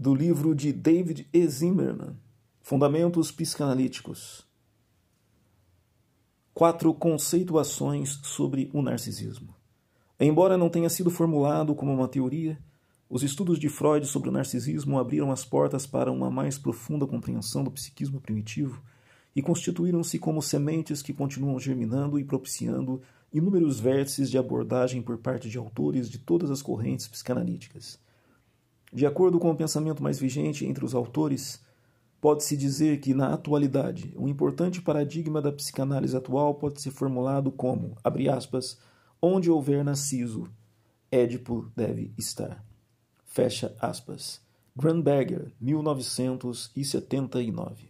do livro de David E. Zimmerman, Fundamentos Psicanalíticos. Quatro conceituações sobre o narcisismo. Embora não tenha sido formulado como uma teoria, os estudos de Freud sobre o narcisismo abriram as portas para uma mais profunda compreensão do psiquismo primitivo e constituíram-se como sementes que continuam germinando e propiciando inúmeros vértices de abordagem por parte de autores de todas as correntes psicanalíticas. De acordo com o pensamento mais vigente entre os autores, pode-se dizer que, na atualidade, um importante paradigma da psicanálise atual pode ser formulado como, abre aspas, onde houver Narciso, Édipo deve estar. Fecha aspas. Grunberger, 1979.